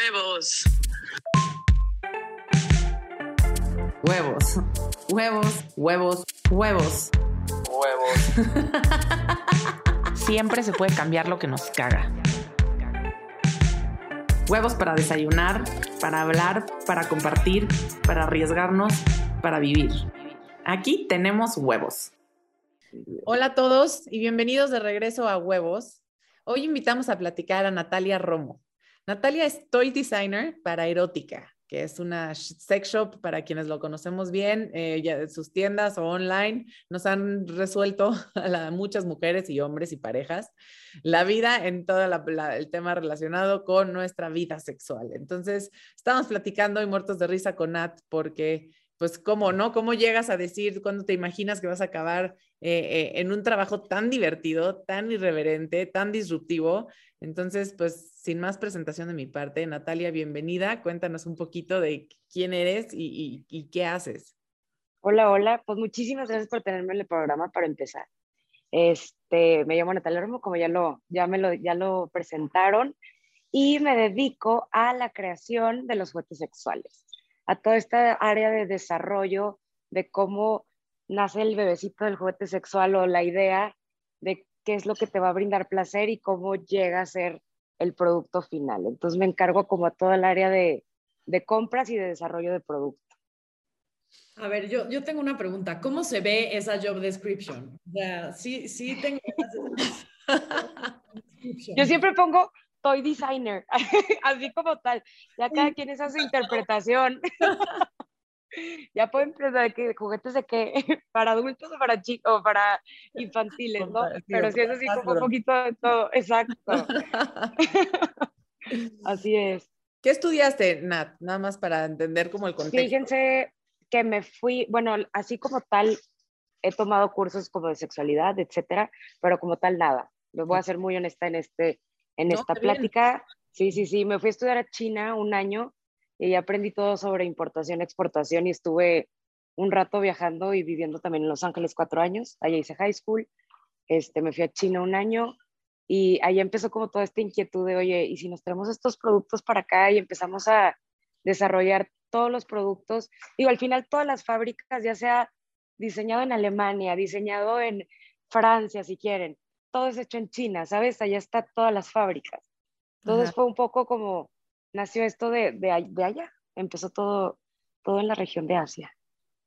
Huevos. Huevos. Huevos, huevos, huevos. Huevos. Siempre se puede cambiar lo que nos caga. Huevos para desayunar, para hablar, para compartir, para arriesgarnos, para vivir. Aquí tenemos huevos. Hola a todos y bienvenidos de regreso a Huevos. Hoy invitamos a platicar a Natalia Romo. Natalia es toy designer para Erótica, que es una sex shop para quienes lo conocemos bien, eh, ya sus tiendas o online nos han resuelto a muchas mujeres y hombres y parejas la vida en todo el tema relacionado con nuestra vida sexual. Entonces, estamos platicando y muertos de risa con Nat porque pues cómo, ¿no? ¿Cómo llegas a decir cuando te imaginas que vas a acabar eh, eh, en un trabajo tan divertido, tan irreverente, tan disruptivo? Entonces, pues sin más presentación de mi parte, Natalia, bienvenida. Cuéntanos un poquito de quién eres y, qué haces. Hola, hola. Pues muchísimas gracias por tenerme en el programa para empezar. Este, me llamo Natalia Romo, como ya lo, ya me lo, ya lo presentaron, y me dedico a la creación de los juguetes sexuales a toda esta área de desarrollo de cómo nace el bebecito del juguete sexual o la idea de qué es lo que te va a brindar placer y cómo llega a ser el producto final. Entonces me encargo como a toda el área de, de compras y de desarrollo de producto. A ver, yo, yo tengo una pregunta. ¿Cómo se ve esa job description? sí, sí tengo... yo siempre pongo toy designer, así como tal. Ya cada quien es su interpretación. ya pueden pensar que juguetes de qué, para adultos o para chicos para infantiles, ¿no? Pero sí es así como un poquito de todo, exacto. así es. ¿Qué estudiaste, Nat? Nada más para entender como el contexto. Fíjense que me fui, bueno, así como tal, he tomado cursos como de sexualidad, etcétera, pero como tal nada. Les voy a ser muy honesta en este, en esta plática. Sí, sí, sí, me fui a estudiar a China un año y aprendí todo sobre importación, exportación y estuve un rato viajando y viviendo también en Los Ángeles cuatro años. Allá hice high school, este, me fui a China un año y ahí empezó como toda esta inquietud de, oye, ¿y si nos traemos estos productos para acá y empezamos a desarrollar todos los productos? Digo, al final todas las fábricas, ya sea diseñado en Alemania, diseñado en Francia, si quieren, todo es hecho en China, ¿sabes? Allá está todas las fábricas. Entonces fue un poco como nació esto de, de, allá, empezó todo, todo en la región de Asia.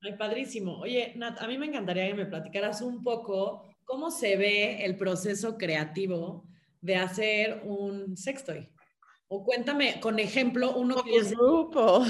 Ay, padrísimo. Oye, Nat, a mí me encantaría que me platicaras un poco cómo se ve el proceso creativo de hacer un sextoy. O cuéntame con ejemplo uno que es grupo.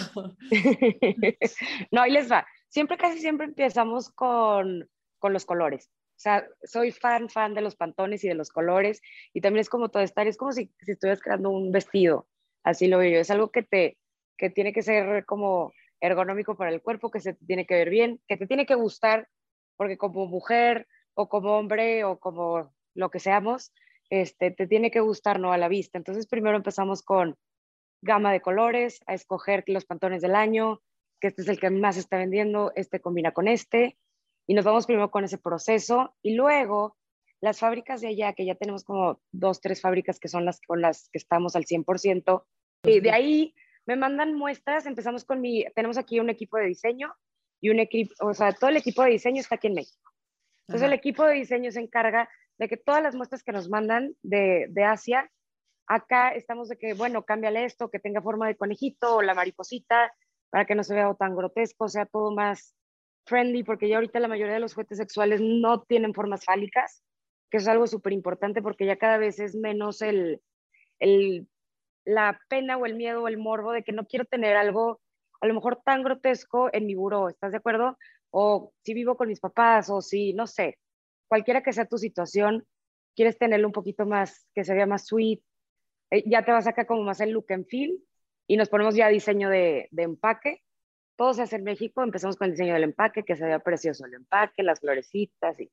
no, ahí les va. Siempre, casi siempre empezamos con, con los colores. O sea, soy fan, fan de los pantones y de los colores. Y también es como todo estar, es como si, si estuvieras creando un vestido. Así lo veo yo. Es algo que te, que tiene que ser como ergonómico para el cuerpo, que se tiene que ver bien, que te tiene que gustar, porque como mujer o como hombre o como lo que seamos, este, te tiene que gustar, ¿no? A la vista. Entonces, primero empezamos con gama de colores, a escoger los pantones del año, que este es el que más está vendiendo, este combina con este, y nos vamos primero con ese proceso y luego las fábricas de allá, que ya tenemos como dos, tres fábricas que son las con las que estamos al 100%, y de ahí me mandan muestras, empezamos con mi, tenemos aquí un equipo de diseño y un equipo, o sea, todo el equipo de diseño está aquí en México. Entonces el equipo de diseño se encarga de que todas las muestras que nos mandan de, de Asia, acá estamos de que, bueno, cámbiale esto, que tenga forma de conejito o la mariposita, para que no se vea tan grotesco, sea todo más friendly, porque ya ahorita la mayoría de los juguetes sexuales no tienen formas fálicas, que es algo súper importante porque ya cada vez es menos el, el, la pena o el miedo o el morbo de que no quiero tener algo a lo mejor tan grotesco en mi buró, ¿estás de acuerdo? O si vivo con mis papás o si, no sé, cualquiera que sea tu situación, quieres tenerlo un poquito más, que se vea más sweet, eh, ya te vas acá como más el look and feel y nos ponemos ya diseño de, de empaque todo se hace en México, empezamos con el diseño del empaque, que se vea precioso el empaque, las florecitas y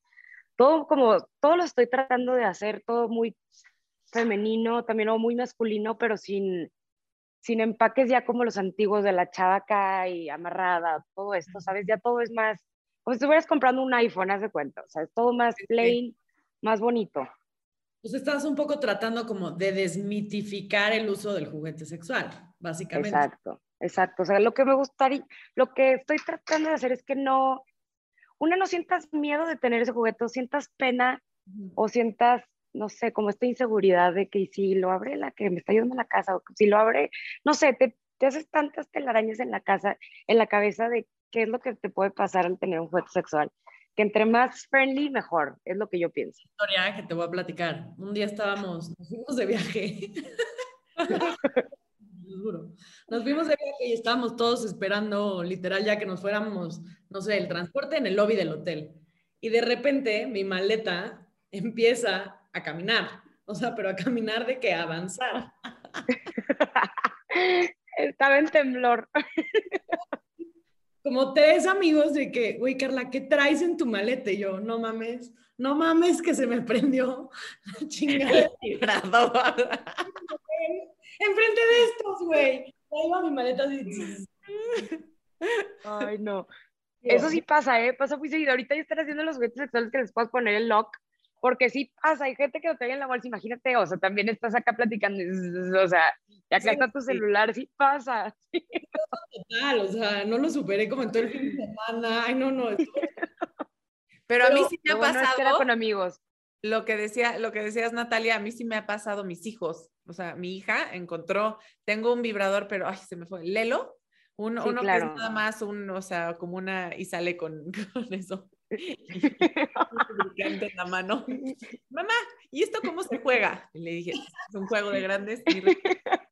todo como, todo lo estoy tratando de hacer, todo muy femenino, también o muy masculino, pero sin, sin empaques ya como los antiguos de la chavaca y amarrada, todo esto, ¿sabes? Ya todo es más, como si estuvieras comprando un iPhone, haz de cuenta, o sea, es todo más plain, más bonito. Pues estás un poco tratando como de desmitificar el uso del juguete sexual. básicamente. Exacto, exacto. O sea, lo que me gustaría, lo que estoy tratando de hacer es que no, una no sientas miedo de tener ese juguete, o sientas pena o sientas, no sé, como esta inseguridad de que si lo abre la que me está ayudando la casa, o si lo abre, no sé, te, te haces tantas telarañas en la casa, en la cabeza de qué es lo que te puede pasar al tener un juguete sexual. Que entre más friendly, mejor, es lo que yo pienso. Historia que te voy a platicar. Un día estábamos, nos fuimos de viaje. Nos fuimos de viaje y estábamos todos esperando, literal, ya que nos fuéramos, no sé, el transporte en el lobby del hotel. Y de repente mi maleta empieza a caminar. O sea, pero a caminar de que avanzar. Estaba en temblor. Como tres amigos de que, güey, Carla, ¿qué traes en tu maleta? Y yo, no mames, no mames que se me prendió la chingada Enfrente de estos, güey. Ahí va mi maleta así. Ay, no. Eso sí pasa, ¿eh? Pasa muy seguido. Ahorita ya están haciendo los juguetes sexuales que les puedes poner el lock, porque sí pasa. Hay gente que lo trae en la bolsa, imagínate, o sea, también estás acá platicando, o sea, ya acá está tu celular, sí pasa. Total, o sea, no lo superé como en todo el fin de semana. Ay, no, no. Pero, a mí sí me ha pasado. con amigos. Lo que, decía, lo que decías, Natalia, a mí sí me ha pasado mis hijos. O sea, mi hija encontró, tengo un vibrador, pero ay, se me fue. Lelo, uno, uno que es nada más un, o sea, como una, y sale con, con eso. En la mano. Mamá, ¿y esto cómo se juega? Y le dije, es un juego de grandes.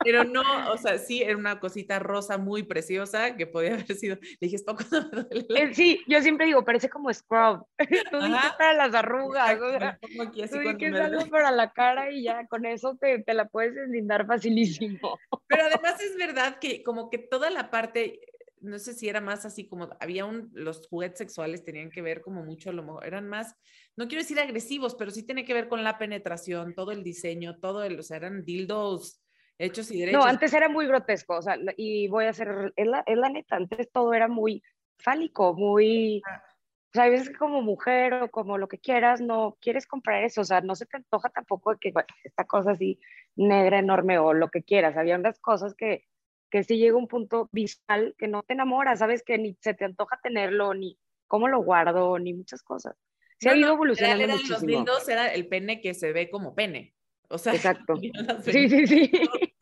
Pero no, o sea, sí, era una cosita rosa muy preciosa que podía haber sido. Le dije, ¿esto no me duele? Eh, sí, yo siempre digo, parece como scrub. Tú dices para las arrugas. O sea, aquí así tú dices algo para la cara y ya con eso te, te la puedes deslindar facilísimo. Pero además es verdad que como que toda la parte no sé si era más así como, había un, los juguetes sexuales tenían que ver como mucho, lo mejor, eran más, no quiero decir agresivos, pero sí tiene que ver con la penetración, todo el diseño, todo el, o sea, eran dildos hechos y derechos. No, antes era muy grotesco, o sea, y voy a hacer, es la, es la neta, antes todo era muy fálico, muy, ah. o sea, a veces como mujer o como lo que quieras, no quieres comprar eso, o sea, no se te antoja tampoco de que bueno, esta cosa así negra, enorme o lo que quieras, había unas cosas que que sí llega un punto visual que no te enamora, sabes que ni se te antoja tenerlo, ni cómo lo guardo, ni muchas cosas. Se ha ido evolucionando era, muchísimo. Los lindos era el pene que se ve como pene. O sea, exacto. Sí, sí, sí.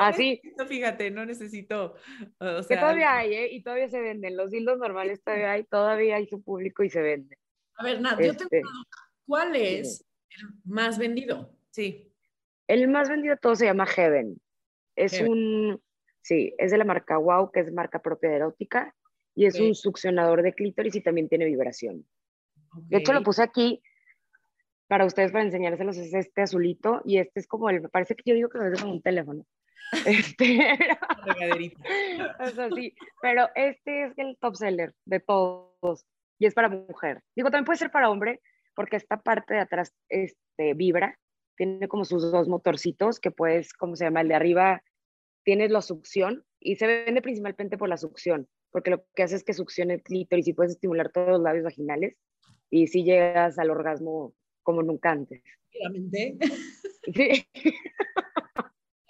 Así. fíjate, no necesito. O sea, que todavía hay, ¿eh? Y todavía se venden. Los dildos normales todavía hay, todavía hay su público y se vende. A ver, Nat, yo tengo este, una duda. ¿Cuál es el más vendido? Sí. El más vendido todo se llama Heaven. Es un Sí, es de la marca Wow, que es marca propia de erótica, y es un succionador de clítoris y también tiene vibración. De hecho, lo puse aquí para ustedes, para enseñárselos, es este azulito, y este es como el, me parece que yo digo que es como un teléfono. Este, es así, pero este es el top seller de todos, y es para mujer. Digo, también puede ser para hombre, porque esta parte de atrás este, vibra, tiene como sus dos motorcitos que puedes, ¿cómo se llama? El de arriba tienes la succión y se vende principalmente por la succión, porque lo que hace es que succione el clítoris y puedes estimular todos los labios vaginales y si llegas al orgasmo como nunca antes. Sí.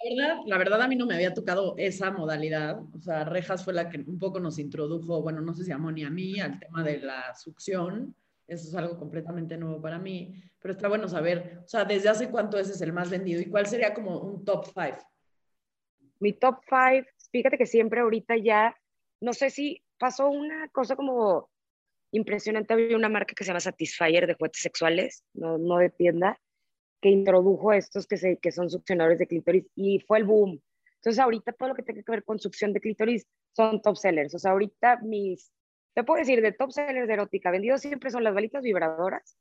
La verdad, la verdad a mí no me había tocado esa modalidad, o sea, Rejas fue la que un poco nos introdujo, bueno, no sé si a ni a mí, al tema de la succión, eso es algo completamente nuevo para mí, pero está bueno saber, o sea, desde hace cuánto ese es el más vendido y cuál sería como un top five mi top five, fíjate que siempre ahorita ya, no sé si pasó una cosa como impresionante, había una marca que se llama Satisfyer de juguetes sexuales, no, no de tienda, que introdujo estos que, se, que son succionadores de clítoris y fue el boom. Entonces ahorita todo lo que tenga que ver con succión de clítoris son top sellers. O sea, ahorita mis, te puedo decir, de top sellers de erótica, vendidos siempre son las balitas vibradoras.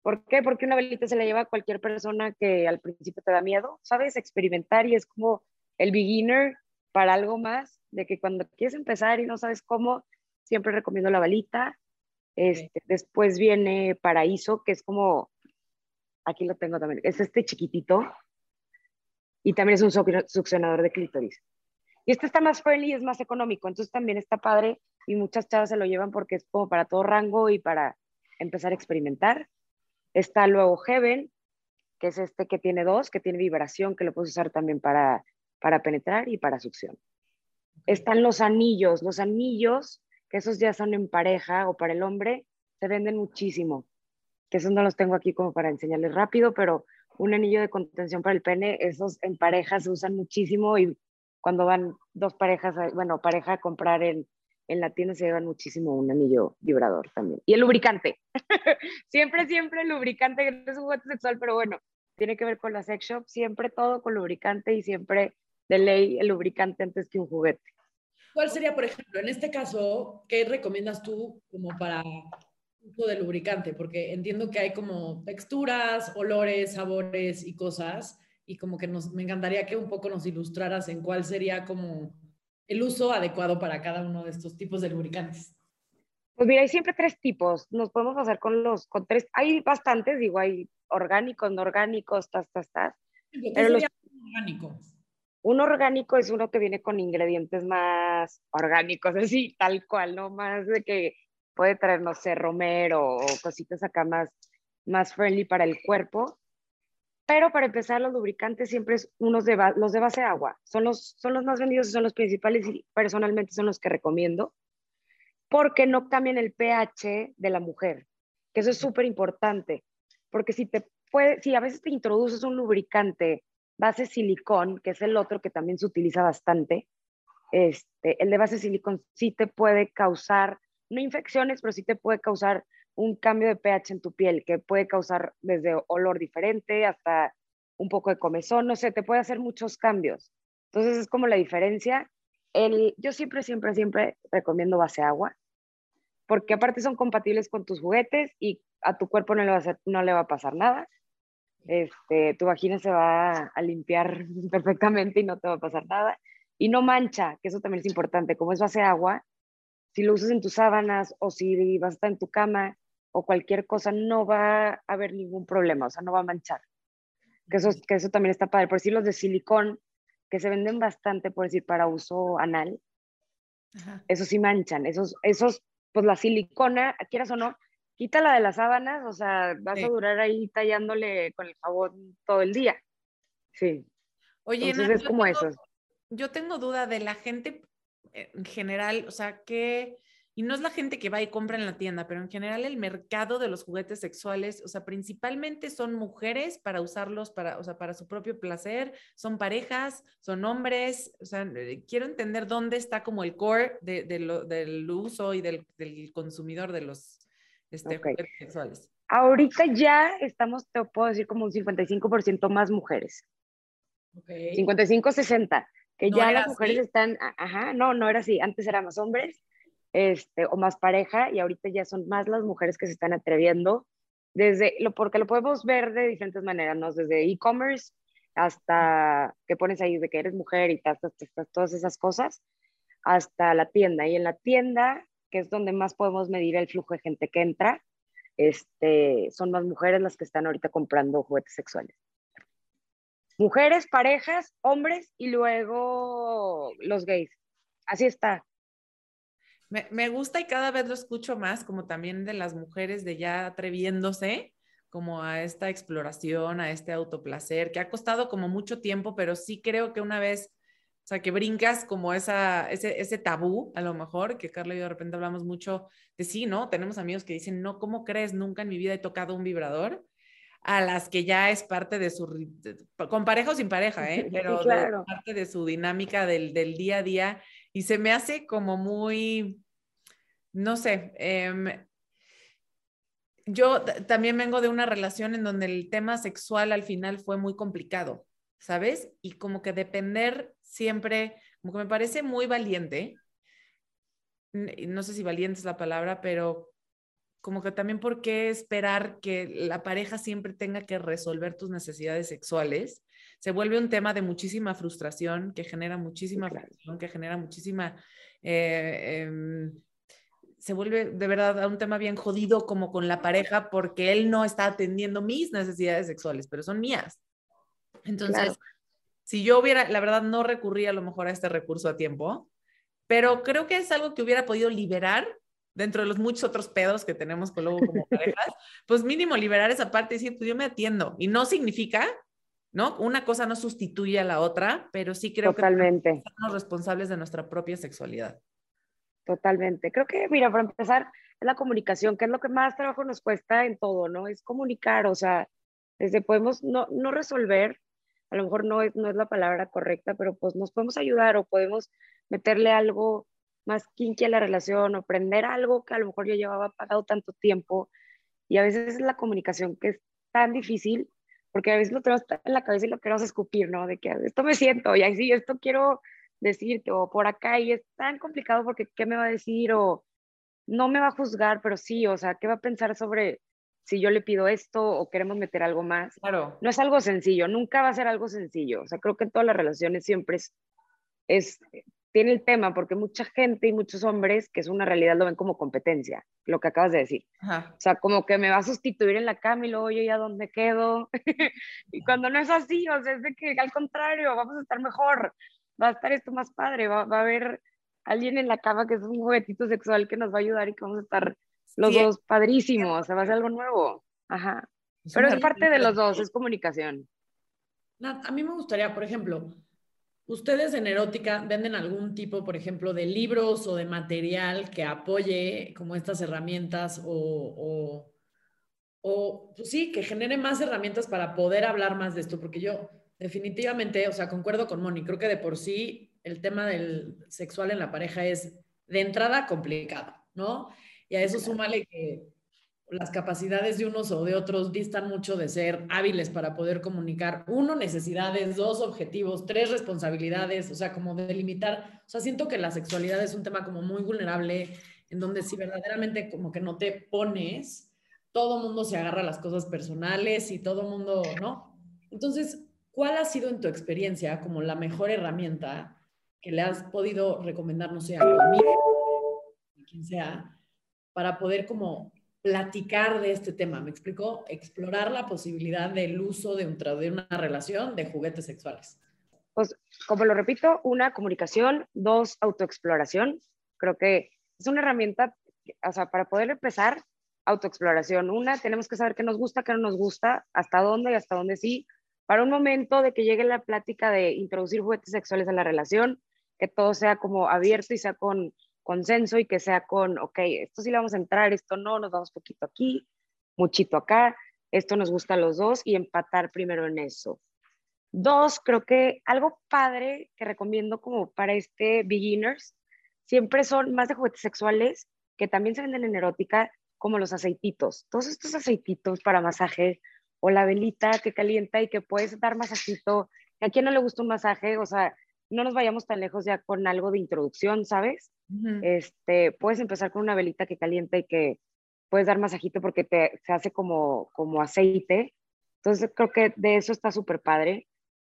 ¿Por qué? Porque una balita se la lleva a cualquier persona que al principio te da miedo, ¿sabes? Experimentar y es como el beginner para algo más, de que cuando quieres empezar y no sabes cómo, siempre recomiendo la balita. Este, Después viene Paraíso, que es como, aquí lo tengo también, es este chiquitito y también es un succionador de clítoris. Y este está más friendly y es más económico, entonces también está padre y muchas chavas se lo llevan porque es como para todo rango y para empezar a experimentar. Está luego Heaven, que es este que tiene dos, que tiene vibración, que lo puedes usar también para para penetrar y para succión. Están los anillos, los anillos, que esos ya son en pareja o para el hombre, se venden muchísimo, que esos no los tengo aquí como para enseñarles rápido, pero un anillo de contención para el pene, esos en pareja se usan muchísimo y cuando van dos parejas, bueno, pareja a comprar en, en la tienda se llevan muchísimo un anillo vibrador también. Y el lubricante. siempre, siempre el lubricante, no es un juguete sexual, pero bueno, tiene que ver con la sex shop, siempre todo con lubricante y siempre de ley el lubricante antes que un juguete. ¿Cuál sería, por ejemplo, en este caso, qué recomiendas tú como para uso de lubricante? Porque entiendo que hay como texturas, olores, sabores y cosas, y como que nos, me encantaría que un poco nos ilustraras en cuál sería como el uso adecuado para cada uno de estos tipos de lubricantes. Pues mira, hay siempre tres tipos. Nos podemos hacer con los, con tres, hay bastantes, digo, hay orgánicos, no orgánicos, tas, tas, tas. Pero los, orgánico? Un orgánico es uno que viene con ingredientes más orgánicos, así, tal cual, ¿no? Más de que puede traer, no sé, romero o cositas acá más, más friendly para el cuerpo. Pero para empezar, los lubricantes siempre es unos de los de base agua. Son los, son los más vendidos y son los principales y personalmente son los que recomiendo porque no cambian el pH de la mujer, que eso es súper importante. Porque si te puede, si a veces te introduces un lubricante base silicón, que es el otro que también se utiliza bastante, este, el de base silicón sí te puede causar, no infecciones, pero sí te puede causar un cambio de pH en tu piel, que puede causar desde olor diferente hasta un poco de comezón, no sé, te puede hacer muchos cambios. Entonces es como la diferencia. El, yo siempre, siempre, siempre recomiendo base agua, porque aparte son compatibles con tus juguetes y a tu cuerpo no le va a, no le va a pasar nada. Este, tu vagina se va a limpiar perfectamente y no te va a pasar nada. Y no mancha, que eso también es importante, como es base agua, si lo usas en tus sábanas o si vas a estar en tu cama, o cualquier cosa, no va a haber ningún problema, o sea, no va a manchar. Que eso, que eso también está padre. Por decir, los de silicón, que se venden bastante, por decir, para uso anal, esos sí manchan. Esos, esos, pues la silicona, quieras o no, quítala de las sábanas, o sea, vas a durar ahí tallándole con el jabón todo el día. Sí. Oye, Entonces es como eso. Yo tengo duda de la gente en general, o sea, que y no es la gente que va y compra en la tienda, pero en general el mercado de los juguetes sexuales, o sea, principalmente son mujeres para usarlos para, o sea, para su propio placer, son parejas, son hombres, o sea, eh, quiero entender dónde está como el core de, del uso y del, consumidor de los este, juguetes sexuales. Ahorita ya estamos, te puedo decir, como un 55% más mujeres. Okay. 55-60, que ya las mujeres están, ajá, no, no era así, antes eran más hombres este, o más pareja, y ahorita ya son más las mujeres que se están atreviendo, desde, lo, porque lo podemos ver de diferentes maneras, ¿no? Desde e-commerce hasta que pones ahí de que eres mujer y todas esas cosas, hasta la tienda. Y en la tienda, que es donde más podemos medir el flujo de gente que entra, este, son más mujeres las que están ahorita comprando juguetes sexuales. Mujeres, parejas, hombres y luego los gays. Así está. Me, gusta y cada vez lo escucho más, como también de las mujeres de ya atreviéndose como a esta exploración, a este autoplacer, que ha costado como mucho tiempo, pero sí creo que una vez, o sea, que brincas como esa, ese, ese tabú, a lo mejor, que Carla y yo de repente hablamos mucho de sí, ¿no? Tenemos amigos que dicen, no, ¿cómo crees? Nunca en mi vida he tocado un vibrador a las que ya es parte de su, con pareja o sin pareja, ¿eh? pero parte de su dinámica del, del día a día y se me hace como muy, no sé, em, yo también vengo de una relación en donde el tema sexual al final fue muy complicado, ¿sabes? Y como que depender siempre, como que me parece muy valiente, no sé si valiente es la palabra, pero como que también por qué esperar que la pareja siempre tenga que resolver tus necesidades sexuales se vuelve un tema de muchísima frustración, que genera muchísima frustración, que genera muchísima... Eh, em, se vuelve de verdad un tema bien jodido como con la pareja porque él no está atendiendo mis necesidades sexuales, pero son mías. Entonces, si yo hubiera, la verdad, no recurría a lo mejor a este recurso a tiempo, pero creo que es algo que hubiera podido liberar dentro de los muchos otros pedos que tenemos con luego como parejas, pues mínimo liberar esa parte y decir, pues yo me atiendo. Y no significa ¿no? Una cosa no sustituye a la otra, pero sí creo Totalmente. que somos responsables de nuestra propia sexualidad. Totalmente. Creo que, mira, para empezar, es la comunicación, que es lo que más trabajo nos cuesta en todo, ¿no? Es comunicar, o sea, desde podemos no, no resolver, a lo mejor no es, no es la palabra correcta, pero pues nos podemos ayudar o podemos meterle algo más kinky a la relación o prender algo que a lo mejor yo llevaba apagado tanto tiempo. Y a veces es la comunicación que es tan difícil, porque a veces lo tenemos en la cabeza y lo queremos escupir, ¿no? De que esto me siento y así, esto quiero decirte, o por acá, y es tan complicado porque ¿qué me va a decir? O no me va a juzgar, pero sí, o sea, ¿qué va a pensar sobre si yo le pido esto o queremos meter algo más? Claro. No es algo sencillo, nunca va a ser algo sencillo. O sea, creo que en todas las relaciones siempre es, es tiene el tema, porque mucha gente y muchos hombres, que es una realidad, lo ven como competencia, lo que acabas de decir. Ajá. O sea, como que me va a sustituir en la cama y luego yo ya dónde quedo. y cuando no es así, o sea, es de que al contrario, vamos a estar mejor, va a estar esto más padre, va, va a haber alguien en la cama que es un juguetito sexual que nos va a ayudar y que vamos a estar los Sí. dos padrísimos, o sea, va a ser algo nuevo. Ajá. Pero es parte de los dos, es comunicación. Nat, a mí me gustaría, por ejemplo, ustedes en erótica venden algún tipo, por ejemplo, de libros o de material que apoye como estas herramientas o, o, o, pues sí, que genere más herramientas para poder hablar más de esto, porque yo definitivamente, o sea, concuerdo con Moni, creo que de por sí el tema del sexual en la pareja es de entrada complicado, ¿no? Y a eso súmale que las capacidades de unos o de otros distan mucho de ser hábiles para poder comunicar, uno, necesidades, dos, objetivos, tres, responsabilidades, o sea, como delimitar, o sea, siento que la sexualidad es un tema como muy vulnerable, en donde si verdaderamente como que no te pones, todo mundo se agarra a las cosas personales y todo mundo, ¿no? Entonces, ¿cuál ha sido en tu experiencia como la mejor herramienta que le has podido recomendar, no sé, a tu amigo, a quien sea, para poder como platicar de este tema, ¿me explico? Explorar la posibilidad del uso de, de una relación de juguetes sexuales. Pues, como lo repito, una, comunicación, dos, autoexploración. Creo que es una herramienta, o sea, para poder empezar, autoexploración. Una, tenemos que saber qué nos gusta, qué no nos gusta, hasta dónde y hasta dónde sí. Para un momento de que llegue la plática de introducir juguetes sexuales a la relación, que todo sea como abierto y sea con consenso y que sea con, ok, esto sí le vamos a entrar, esto no, nos vamos poquito aquí, muchito acá, esto nos gusta a los dos y empatar primero en eso. Dos, creo que algo padre que recomiendo como para este beginners, siempre son más de juguetes sexuales que también se venden en erótica, como los aceititos. Todos estos aceititos para masaje o la velita que calienta y que puedes dar masajito. ¿A quién no le gusta un masaje? O sea, no nos vayamos tan lejos ya con algo de introducción, ¿sabes? Ujú. este, puedes empezar con una velita que calienta y que puedes dar masajito porque te, se hace como, como aceite. Entonces creo que de eso está súper padre.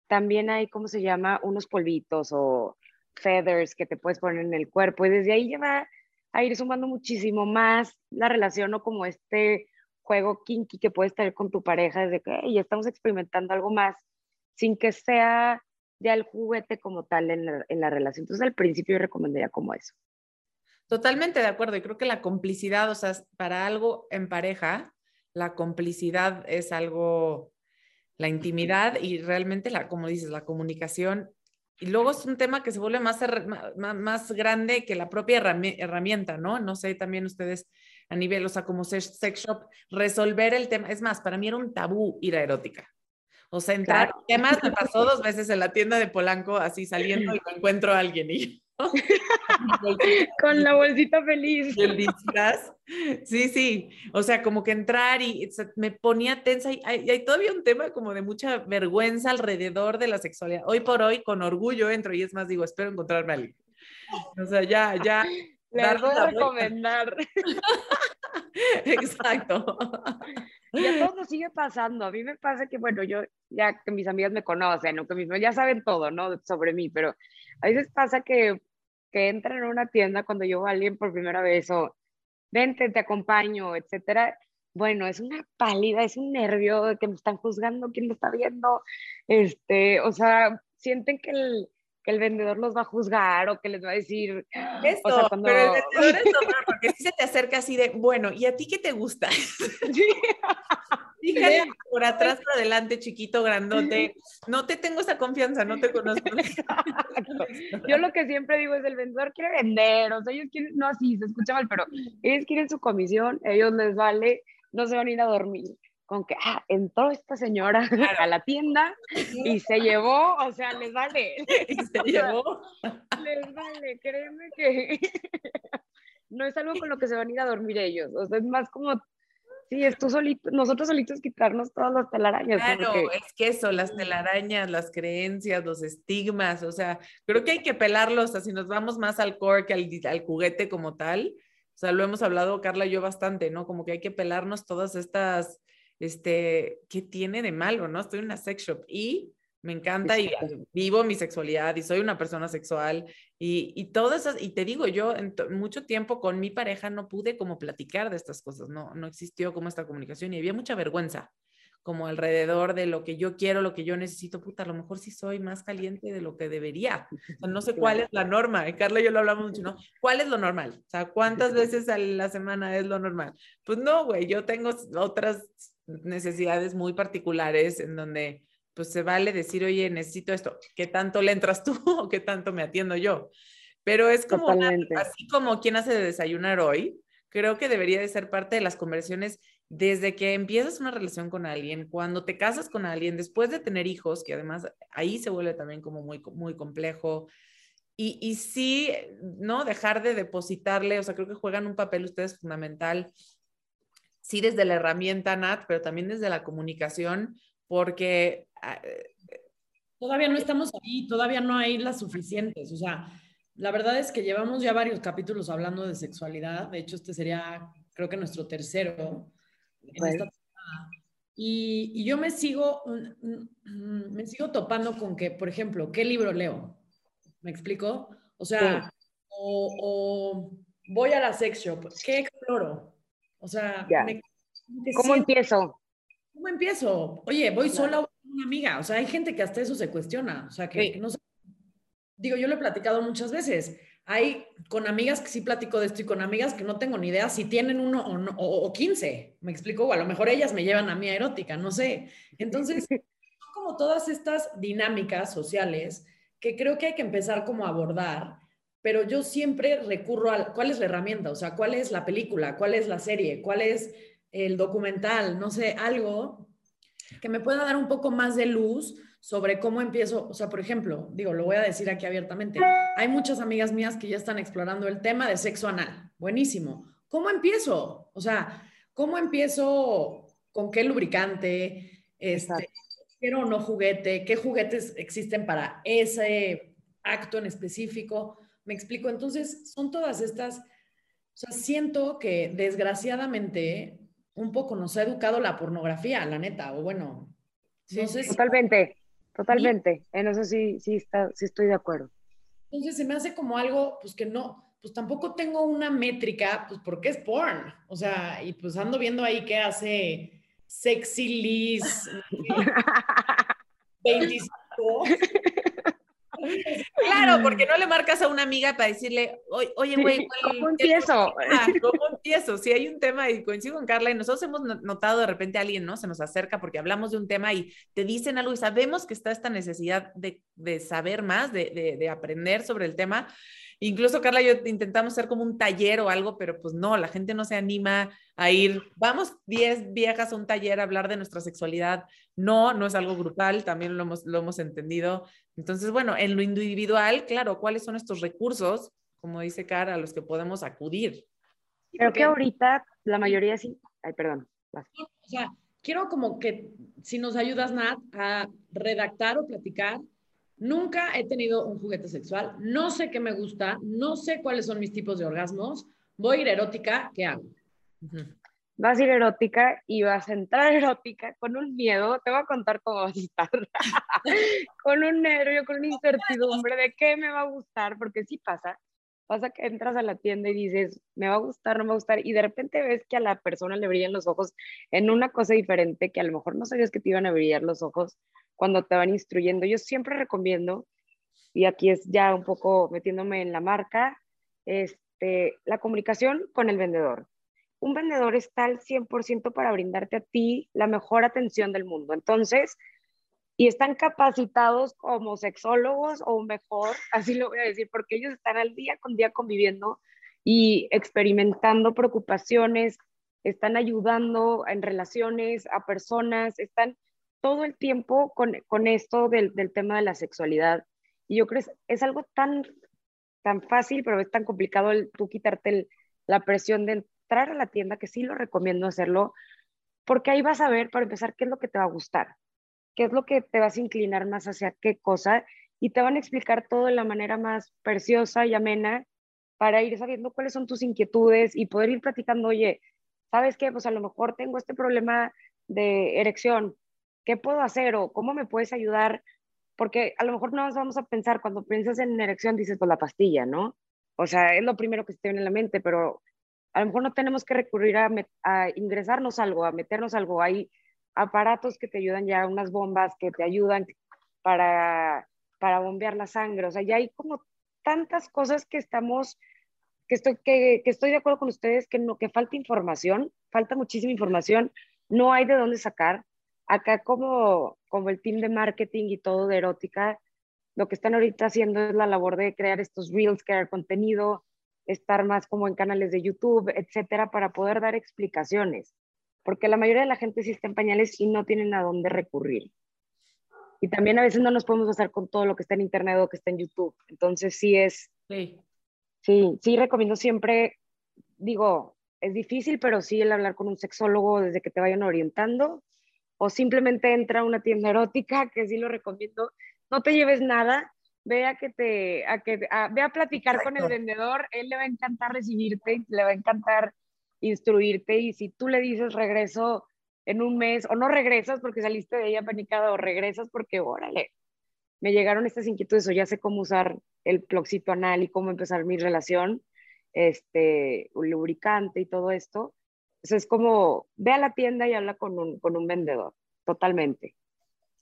También hay, ¿cómo se llama? Unos polvitos o feathers que te puedes poner en el cuerpo y desde ahí ya va a ir sumando muchísimo más la relación o como este juego kinky que puedes tener con tu pareja desde que "Hey, ya estamos experimentando algo más sin que sea el juguete como tal en la, relación. Entonces al principio yo recomendaría como eso. Totalmente de acuerdo. Y creo que la complicidad, o sea, para algo en pareja, la complicidad es algo, la intimidad y realmente, la, como dices, la comunicación. Y luego es un tema que se vuelve más, más grande que la propia herrami- herramienta, ¿no? No sé, también ustedes a nivel, o sea, como sex sex shop, resolver el tema. Es más, para mí era un tabú ir a erótica. O sea, entrar, Claro. temas me pasó dos veces en la tienda de Polanco, así saliendo y me encuentro a alguien y Con la bolsita feliz. el disfraz. Sí, sí. O sea, como que entrar y me ponía tensa y hay, y hay todavía un tema como de mucha vergüenza alrededor de la sexualidad. Hoy por hoy, con orgullo entro y es más, digo, espero encontrarme a alguien. O sea, ya, ya. Les voy a recomendar. Exacto. Y a todos nos sigue pasando. A mí me pasa que, bueno, yo ya que mis amigas me conocen, o que mis ya saben todo, ¿no? Sobre mí, pero a veces pasa que, que entran a una tienda cuando yo a alguien por primera vez o vente, te acompaño, etcétera. Bueno, es una pálida, es un nervio de que me están juzgando, quién me está viendo. Este, o sea, sienten que el, que el vendedor los va a juzgar o que les va a decir. Esto, o sea, cuando... pero el vendedor es normal porque si se te acerca así de, bueno, ¿y a ti qué te gusta? Sí. Fíjate por atrás, por adelante, chiquito, grandote. No te tengo esa confianza, no te conozco. Yo lo que siempre digo es el vendedor quiere vender, o sea, ellos quieren, no así, se escucha mal, pero ellos quieren su comisión, ellos les vale, no se van a ir a dormir con que ah, entró esta señora a la tienda y se llevó, o sea, les vale. Y se llevó. Les vale, créeme que no es algo con lo que se van a ir a dormir ellos, o sea, es más como Sí, es tú solito, nosotros solitos quitarnos todas las telarañas. Claro, es que eso, las telarañas, las creencias, los estigmas, o sea, creo que hay que pelarlos, así nos vamos más al core que al, al juguete como tal. O sea, lo hemos hablado Carla y yo bastante, ¿no? Como que hay que pelarnos todas estas, este, ¿qué tiene de malo, no? Estoy en una sex shop y me encanta y vivo mi sexualidad y soy una persona sexual y, y todo eso, y te digo, yo en mucho tiempo con mi pareja no pude como platicar de estas cosas, no, no existió como esta comunicación y había mucha vergüenza como alrededor de lo que yo quiero, lo que yo necesito, puta, a lo mejor sí soy más caliente de lo que debería. O sea, no sé cuál es la norma. Y Carla y yo lo hablamos mucho, ¿no? ¿Cuál es lo normal? O sea, ¿cuántas veces a la semana es lo normal? Pues no, güey, yo tengo otras necesidades muy particulares en donde pues se vale decir, oye, necesito esto, ¿qué tanto le entras tú o qué tanto me atiendo yo? Pero es como, así como quien hace de desayunar hoy, creo que debería de ser parte de las conversiones desde que empiezas una relación con alguien, cuando te casas con alguien, después de tener hijos, que además ahí se vuelve también como muy, muy complejo. Y, y sí, ¿no? Dejar de depositarle, o sea, creo que juegan un papel ustedes fundamental, sí desde la herramienta NAT, pero también desde la comunicación, porque... Ah, eh, todavía no estamos ahí, todavía no hay las suficientes. O sea, la verdad es que llevamos ya varios capítulos hablando de sexualidad. De hecho, este sería, creo que nuestro tercero en esta y, y, yo me sigo, me sigo topando con que, por ejemplo, ¿qué libro leo? ¿Me explico? O sea, o, o, voy a la sex shop, ¿qué exploro? O sea, ¿cómo empiezo? ¿Cómo empiezo? Oye, voy sola o una amiga. O sea, hay gente que hasta eso se cuestiona. O sea, que, no sé. Digo, yo lo he platicado muchas veces. Hay con amigas que sí platico de esto y con amigas que no tengo ni idea si tienen uno o, no, o, 15. Me explico, o a lo mejor ellas me llevan a mí a erótica, no sé. Entonces, son como todas estas dinámicas sociales que creo que hay que empezar como a abordar, pero yo siempre recurro a cuál es la herramienta, o sea, cuál es la película, cuál es la serie, cuál es el documental, no sé, algo que me pueda dar un poco más de luz sobre cómo empiezo, o sea, por ejemplo, digo, lo voy a decir aquí abiertamente, hay muchas amigas mías que ya están explorando el tema de sexo anal, buenísimo. ¿Cómo empiezo? O sea, ¿cómo empiezo con qué lubricante? Este, quiero o no juguete, qué juguetes existen para ese acto en específico. Me explico, entonces son todas estas, o sea, siento que desgraciadamente un poco nos ha educado la pornografía, la neta, o bueno, Totalmente, totalmente. En eso sí, sí, está, sí estoy de acuerdo. Entonces se me hace como algo, pues que no, pues tampoco tengo una métrica, pues porque es porn. O sea, y pues ando viendo ahí qué hace Sexy Liz 25. Claro, porque no le marcas a una amiga para decirle, oye, güey, ¿cómo empiezo? ¿Cómo empiezo? Si hay un tema, y coincido con Carla, y nosotros hemos notado de repente a alguien, ¿no? Se nos acerca porque hablamos de un tema y te dicen algo y sabemos que está esta necesidad de, saber más, de, de aprender sobre el tema, Incluso Carla y yo intentamos hacer como un taller o algo, pero pues no, la gente no se anima a ir. Vamos 10 viejas a un taller a hablar de nuestra sexualidad. No, no es algo grupal, también lo hemos, lo hemos entendido. Entonces, bueno, en lo individual, claro, ¿cuáles son estos recursos, como dice Cara, a los que podemos acudir? Creo que ahorita la mayoría sí. Ay, perdón. O sea, quiero como que si nos ayudas, Nat, a redactar o platicar Nunca he tenido un juguete sexual, no sé qué me gusta, no sé cuáles son mis tipos de orgasmos. Voy a ir erótica, ¿qué hago? Vas a ir erótica y vas a entrar erótica con un miedo, te voy a contar cómo vas a estar, con un nervio, con una incertidumbre de qué me va a gustar, porque sí pasa, pasa que entras a la tienda y dices, me va a gustar, no me va a gustar, y de repente ves que a la persona le brillan los ojos en una cosa diferente que a lo mejor no sabías que te iban a brillar los ojos cuando te van instruyendo. Yo siempre recomiendo y aquí es ya un poco metiéndome en la marca, este, la comunicación con el vendedor. Un vendedor está al 100% para brindarte a ti la mejor atención del mundo. Entonces, y están capacitados como sexólogos o mejor, así lo voy a decir, porque ellos están al día con día conviviendo y experimentando preocupaciones, están ayudando en relaciones a personas, están todo el tiempo con, con esto del, del, tema de la sexualidad. Y yo creo que es, algo tan, tan fácil, pero es tan complicado el, tú quitarte el, la presión de entrar a la tienda, que sí lo recomiendo hacerlo, porque ahí vas a ver, para empezar, qué es lo que te va a gustar, qué es lo que te vas a inclinar más hacia qué cosa, y te van a explicar todo de la manera más preciosa y amena para ir sabiendo cuáles son tus inquietudes y poder ir platicando, oye, ¿sabes qué? Pues a lo mejor tengo este problema de erección, ¿qué puedo hacer o cómo me puedes ayudar? Porque a lo mejor no nos vamos a pensar, cuando piensas en erección dices, pues la pastilla, ¿no? O sea, es lo primero que se te viene en la mente, pero a lo mejor no tenemos que recurrir a, a ingresarnos algo, a meternos algo. Hay aparatos que te ayudan ya, unas bombas que te ayudan para, para bombear la sangre. O sea, ya hay como tantas cosas que estamos, que estoy, que, que estoy de acuerdo con ustedes, que, no, que falta información, falta muchísima información, no hay de dónde sacar. Acá como, como el team de marketing y todo de erótica, lo que están ahorita haciendo es la labor de crear estos reels, crear contenido, estar más como en canales de YouTube, etcétera, para poder dar explicaciones. Porque la mayoría de la gente sí está en pañales y no tienen a dónde recurrir. Y también a veces no nos podemos basar con todo lo que está en Internet o que está en YouTube. Entonces sí es... Sí. Sí, sí recomiendo siempre, digo, es difícil, pero sí el hablar con un sexólogo desde que te vayan orientando. O simplemente entra a una tienda erótica, que sí lo recomiendo. No te lleves nada, ve a que te, a que, a, ve a platicar Exacto. con el vendedor, él le va a encantar recibirte, le va a encantar instruirte y si tú le dices regreso en un mes o no regresas porque saliste de ella panicada o regresas porque, órale, me llegaron estas inquietudes o ya sé cómo usar el cloxito anal y cómo empezar mi relación, este, un lubricante y todo esto. Entonces es como, ve a la tienda y habla con un, con un vendedor, totalmente.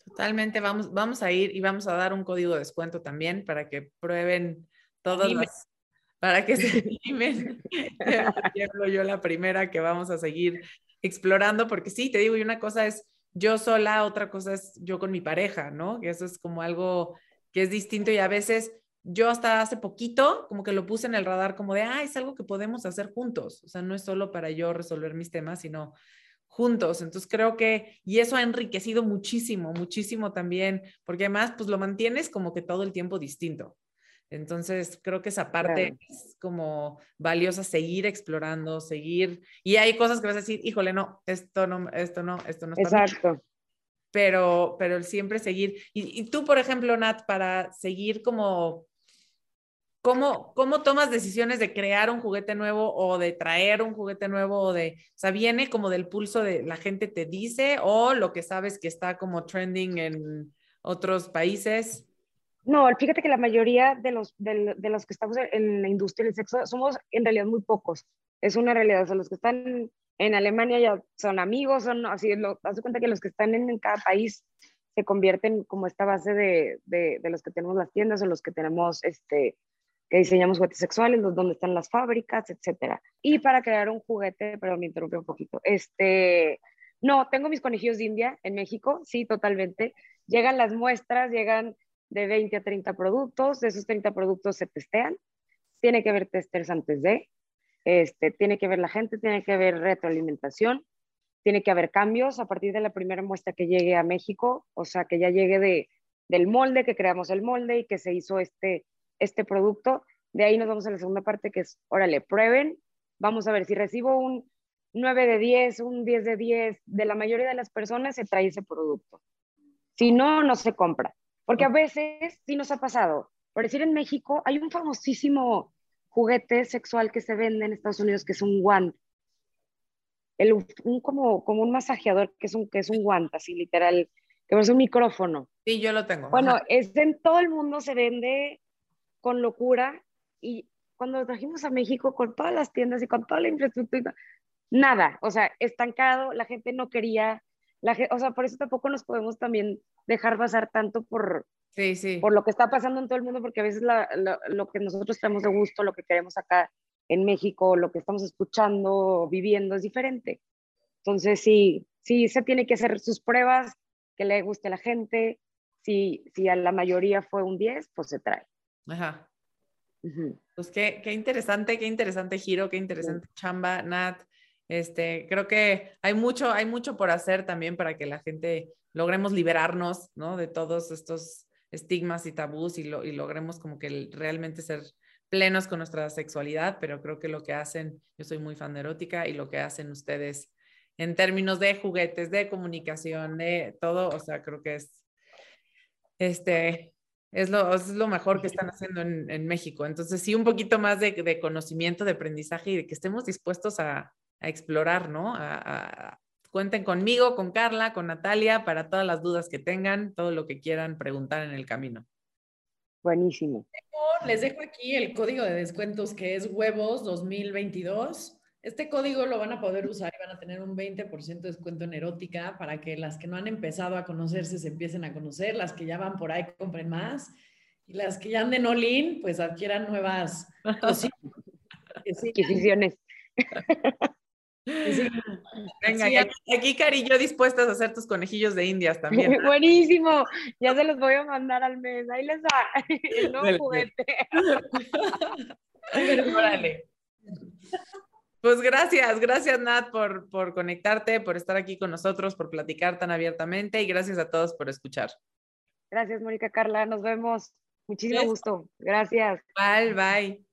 Totalmente, vamos, vamos a ir y vamos a dar un código de descuento también para que prueben todas las, para que se animen. yo la primera que vamos a seguir explorando, porque sí, te digo, y una cosa es yo sola, otra cosa es yo con mi pareja, ¿no? Que eso es como algo que es distinto y a veces yo hasta hace poquito como que lo puse en el radar como de, ah, es algo que podemos hacer juntos, o sea, no es solo para yo resolver mis temas, sino juntos. Entonces creo que, y eso ha enriquecido muchísimo, muchísimo también, porque además pues lo mantienes como que todo el tiempo distinto. Entonces, creo que esa parte claro. es como valiosa, seguir explorando, seguir. Y hay cosas que vas a decir, híjole, no, esto no, esto no, esto no está Exacto. Bien. Pero, pero el siempre seguir. Y, y, tú, por ejemplo, Nat, para seguir como, ¿cómo, ¿cómo tomas decisiones de crear un juguete nuevo o de traer un juguete nuevo o de, o sea, viene como del pulso de la gente te dice o lo que sabes que está como trending en otros países? No, fíjate que la mayoría de los, de, de, los que estamos en la industria del sexo somos en realidad muy pocos. Es una realidad. O sea, los que están en Alemania ya son amigos, son así. Lo, haz cuenta que los que están en, en, cada país se convierten como esta base de, de, de, los que tenemos las tiendas o los que tenemos, este, que diseñamos juguetes sexuales, los, donde están las fábricas, etcétera. Y para crear un juguete, perdón, me interrumpí un poquito. Este, no, tengo mis conejillos de India en México, sí, totalmente. Llegan las muestras, llegan de 20 a 30 productos, de esos 30 productos se testean, tiene que haber testers antes de, este, tiene que ver la gente, tiene que haber retroalimentación, tiene que haber cambios a partir de la primera muestra que llegue a México, o sea, que ya llegue de, del molde, que creamos el molde y que se hizo este, este producto. De ahí nos vamos a la segunda parte que es, órale, prueben, vamos a ver si recibo un 9 de 10, un 10 de 10, de la mayoría de las personas se trae ese producto. Si no, no se compra. Porque a veces sí nos ha pasado. Por decir, en México hay un famosísimo juguete sexual que se vende en Estados Unidos que es un guante. El, un, como, como un masajeador que es un, que es un guante, así literal, que es un micrófono. Sí, yo lo tengo. Bueno, es en todo el mundo se vende con locura y cuando lo trajimos a México con todas las tiendas y con toda la infraestructura, nada, o sea, estancado, la gente no quería, la, o sea, por eso tampoco nos podemos también dejar pasar tanto por, Sí, sí. Por lo que está pasando en todo el mundo, porque a veces lo que nosotros tenemos de gusto, lo que queremos acá en México, lo que estamos escuchando, viviendo, es diferente. Entonces, sí, sí, se tiene que hacer sus pruebas, que le guste a la gente. Si, si a la mayoría fue un 10, pues se trae. Ajá. Pues qué, qué, interesante, qué interesante giro, qué interesante chamba, Nat. Este, creo que hay mucho, hay mucho por hacer también para que la gente logremos liberarnos, ¿no? De todos estos estigmas y tabús y, lo, y logremos como que realmente ser plenos con nuestra sexualidad, pero creo que lo que hacen, yo soy muy fan de erótica y lo que hacen ustedes en términos de juguetes, de comunicación, de todo, o sea, creo que es, este, es lo, es lo mejor que están haciendo en, en México. Entonces, sí, un poquito más de, de, conocimiento, de aprendizaje y de que estemos dispuestos a, a explorar, ¿no? A, cuenten conmigo, con Carla, con Natalia, para todas las dudas que tengan, todo lo que quieran preguntar en el camino. Buenísimo. Les dejo aquí el código de descuentos que es huevos 2022. Este código lo van a poder usar y van a tener un 20% de descuento en erótica para que las que no han empezado a conocerse se empiecen a conocer, las que ya van por ahí compren más y las que ya anden all pues adquieran nuevas adquisiciones. Venga, aquí, Cari y yo dispuestas a hacer tus conejillos de indias también. Buenísimo, ya se los voy a mandar al mes, ahí les va el nuevo juguete. Órale. Pues gracias, gracias Nat por, por conectarte, por estar aquí con nosotros, por platicar tan abiertamente y gracias a todos por escuchar. Gracias, Mónica Carla, nos vemos. Muchísimo gusto. Gracias. Bye, bye.